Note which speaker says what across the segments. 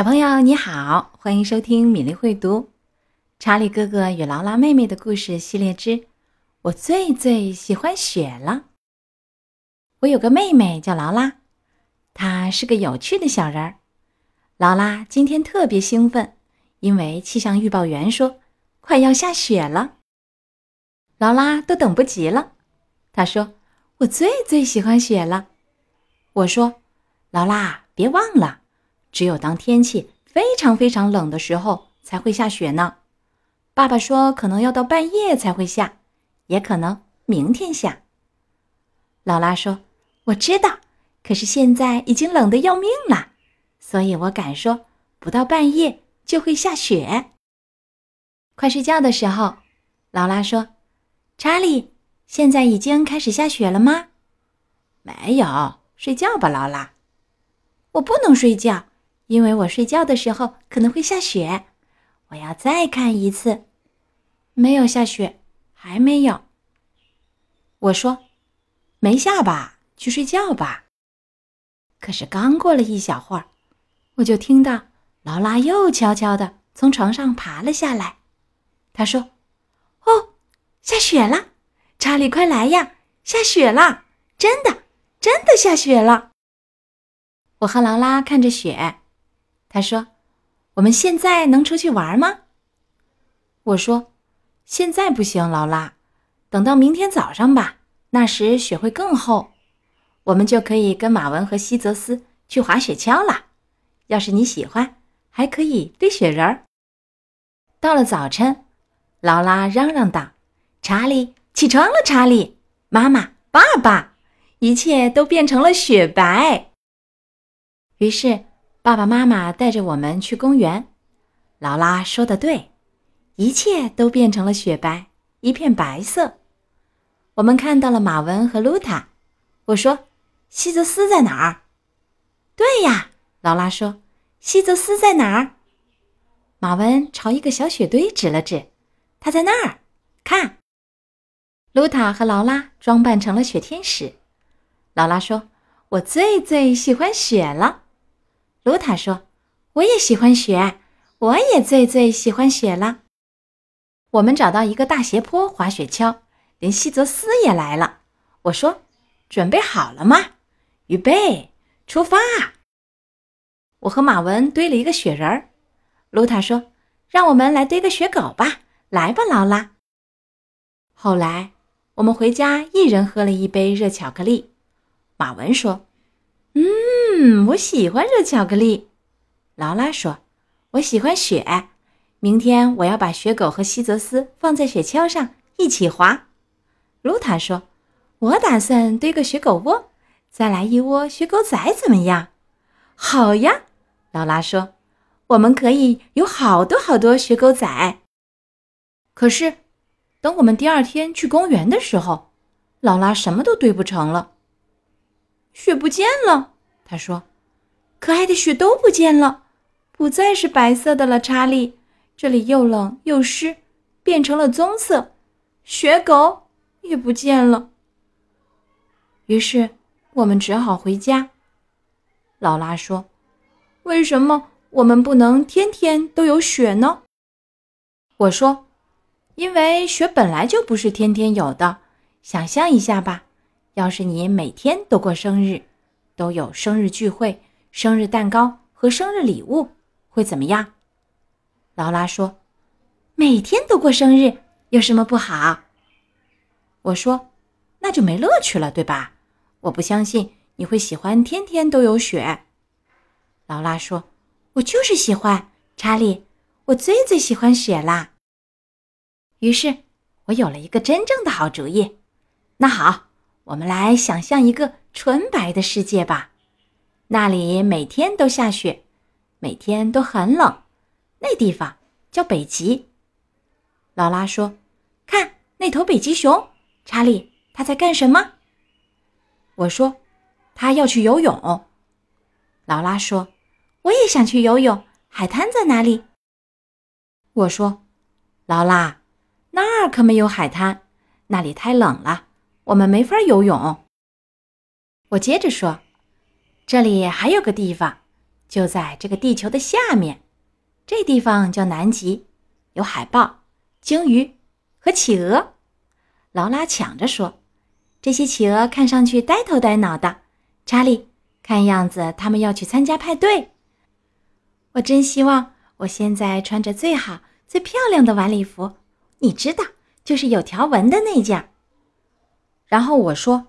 Speaker 1: 小朋友你好，欢迎收听米粒会读《查理哥哥与劳拉妹妹的故事系列之我最最喜欢雪了》。我有个妹妹叫劳拉，她是个有趣的小人儿。劳拉今天特别兴奋，因为气象预报员说快要下雪了。劳拉都等不及了，她说：“我最最喜欢雪了。”我说：“劳拉，别忘了。”只有当天气非常非常冷的时候才会下雪呢。爸爸说，可能要到半夜才会下，也可能明天下。劳拉说：“我知道，可是现在已经冷得要命了，所以我敢说，不到半夜就会下雪。”快睡觉的时候，劳拉说：“查理，现在已经开始下雪了吗？”“
Speaker 2: 没有，睡觉吧，劳拉。”“
Speaker 1: 我不能睡觉。”因为我睡觉的时候可能会下雪，我要再看一次。没有下雪，还没有。我说，
Speaker 2: 没下吧，去睡觉吧。
Speaker 1: 可是刚过了一小会儿，我就听到劳拉又悄悄地从床上爬了下来。她说：“哦，下雪了，查理，快来呀，下雪了！真的，真的下雪了。”我和劳拉看着雪。他说：“我们现在能出去玩吗？”我说：“现在不行，劳拉，等到明天早上吧，那时雪会更厚，我们就可以跟马文和西泽斯去滑雪橇了。要是你喜欢，还可以堆雪人儿。”到了早晨，劳拉嚷嚷道：“查理，起床了！查理，妈妈，爸爸，一切都变成了雪白。”于是。爸爸妈妈带着我们去公园，劳拉说的对，一切都变成了雪白，一片白色。我们看到了马文和露塔。我说：“西泽斯在哪儿？”对呀，劳拉说：“西泽斯在哪儿？”马文朝一个小雪堆指了指，他在那儿。看，露塔和劳拉装扮成了雪天使。劳拉说：“我最最喜欢雪了。”卢塔说：“我也喜欢雪，我也最最喜欢雪了。”我们找到一个大斜坡滑雪橇，连西泽斯也来了。我说：“准备好了吗？预备，出发！”我和马文堆了一个雪人儿。卢塔说：“让我们来堆个雪狗吧，来吧，劳拉。”后来我们回家，一人喝了一杯热巧克力。马文说：“嗯。”，我喜欢热巧克力。劳拉说：“我喜欢雪。明天我要把雪狗和西泽斯放在雪橇上一起滑。”露塔说：“我打算堆个雪狗窝，再来一窝雪狗仔，怎么样？”好呀，劳拉说：“我们可以有好多好多雪狗仔。”可是，等我们第二天去公园的时候，劳拉什么都堆不成了，雪不见了。他说：“可爱的雪都不见了，不再是白色的了。查理，这里又冷又湿，变成了棕色。雪狗也不见了。于是我们只好回家。”劳拉说：“为什么我们不能天天都有雪呢？”我说：“因为雪本来就不是天天有的。想象一下吧，要是你每天都过生日。”都有生日聚会、生日蛋糕和生日礼物，会怎么样？劳拉说：“每天都过生日有什么不好？”我说：“那就没乐趣了，对吧？”我不相信你会喜欢天天都有雪。劳拉说：“我就是喜欢，查理，我最最喜欢雪啦。”于是，我有了一个真正的好主意。那好，我们来想象一个。纯白的世界吧，那里每天都下雪，每天都很冷。那地方叫北极。劳拉说：“看那头北极熊，查理，他在干什么？”我说：“他要去游泳。”劳拉说：“我也想去游泳。海滩在哪里？”我说：“劳拉，那儿可没有海滩，那里太冷了，我们没法游泳。”我接着说：“这里还有个地方，就在这个地球的下面，这地方叫南极，有海豹、鲸鱼和企鹅。劳拉抢着说：“这些企鹅看上去呆头呆脑的。”查理，看样子他们要去参加派对。我真希望我现在穿着最好、最漂亮的晚礼服，你知道，就是有条纹的那件。然后我说：“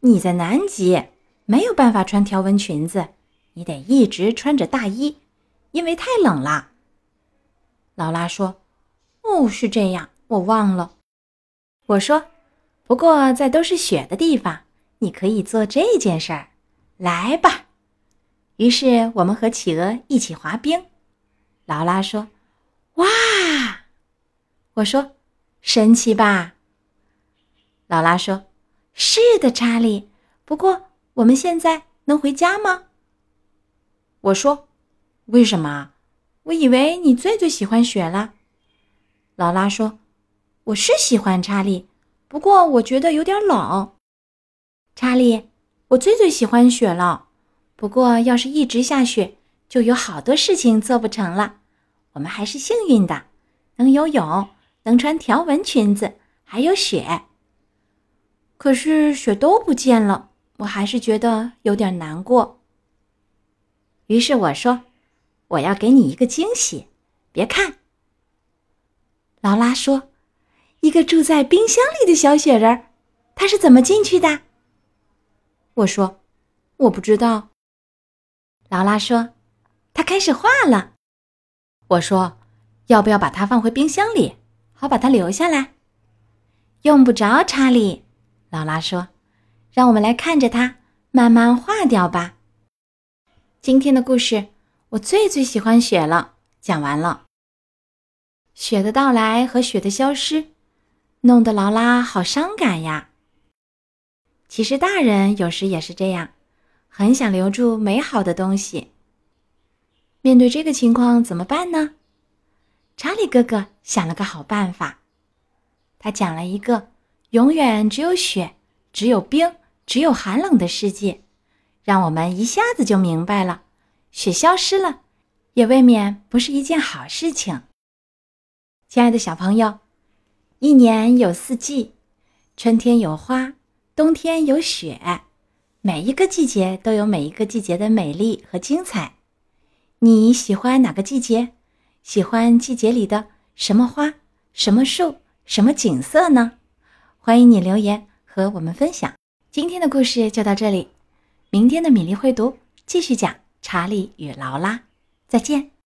Speaker 1: 你在南极没有办法穿条纹裙子，你得一直穿着大衣，因为太冷了。”劳拉说：“哦，是这样，我忘了。”我说：“不过在都是雪的地方，你可以做这件事儿。来吧。”于是我们和企鹅一起滑冰。劳拉说：“哇！”我说：“神奇吧？”劳拉说：“是的，查理。不过我们现在能回家吗？”我说：“为什么？我以为你最最喜欢雪了。”劳拉说。我是喜欢查理，不过我觉得有点冷。查理，我最最喜欢雪了，不过要是一直下雪，就有好多事情做不成了。我们还是幸运的，能游泳，能穿条纹裙子，还有雪。可是雪都不见了，我还是觉得有点难过。于是我说：“我要给你一个惊喜，别看。”劳拉说。一个住在冰箱里的小雪人，他是怎么进去的？我说，我不知道。劳拉说，他开始化了。我说，要不要把它放回冰箱里，好把它留下来？用不着，查理。劳拉说，让我们来看着它慢慢化掉吧。今天的故事，我最最喜欢雪了。讲完了，雪的到来和雪的消失。弄得劳拉好伤感呀。其实大人有时也是这样，很想留住美好的东西。面对这个情况怎么办呢？查理哥哥想了个好办法，他讲了一个永远只有雪、只有冰、只有寒冷的世界，让我们一下子就明白了，雪消失了，也未免不是一件好事情。亲爱的小朋友。一年有四季，春天有花，冬天有雪，每一个季节都有每一个季节的美丽和精彩。你喜欢哪个季节？喜欢季节里的什么花、什么树、什么景色呢？欢迎你留言和我们分享。今天的故事就到这里，明天的米粒会读继续讲《查理与劳拉》，再见。